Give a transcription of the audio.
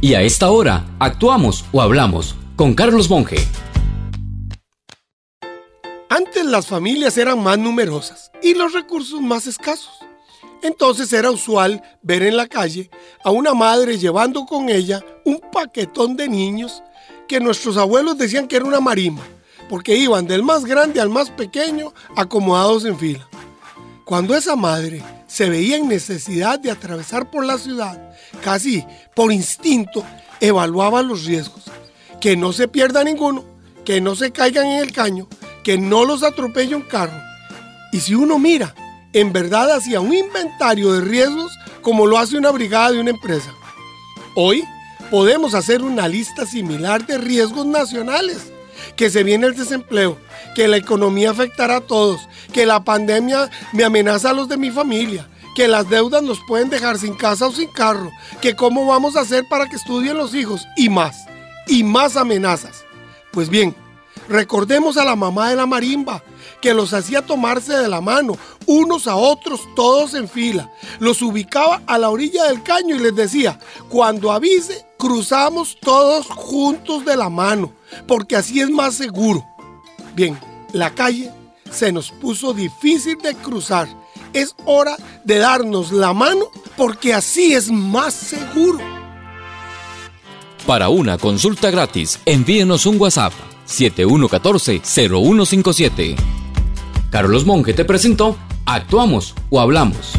Y a esta hora, actuamos o hablamos con Carlos Monge. Antes las familias eran más numerosas y los recursos más escasos. Entonces era usual ver en la calle a una madre llevando con ella un paquetón de niños que nuestros abuelos decían que era una marimba, porque iban del más grande al más pequeño acomodados en fila. Cuando esa madre se veía en necesidad de atravesar por la ciudad, casi por instinto evaluaba los riesgos. Que no se pierda ninguno, que no se caigan en el caño, que no los atropelle un carro. Y si uno mira, en verdad hacía un inventario de riesgos como lo hace una brigada de una empresa. Hoy podemos hacer una lista similar de riesgos nacionales, que se viene el desempleo, que la economía afectará a todos, que la pandemia me amenaza a los de mi familia, que las deudas nos pueden dejar sin casa o sin carro, que cómo vamos a hacer para que estudien los hijos y más, y más amenazas. Pues bien, recordemos a la mamá de la marimba, que los hacía tomarse de la mano, unos a otros, todos en fila. Los ubicaba a la orilla del caño y les decía, cuando avise, cruzamos todos juntos de la mano, porque así es más seguro. Bien, la calle se nos puso difícil de cruzar. Es hora de darnos la mano porque así es más seguro. Para una consulta gratis, envíenos un WhatsApp 7114-0157. Carlos Monge te presentó Actuamos o Hablamos.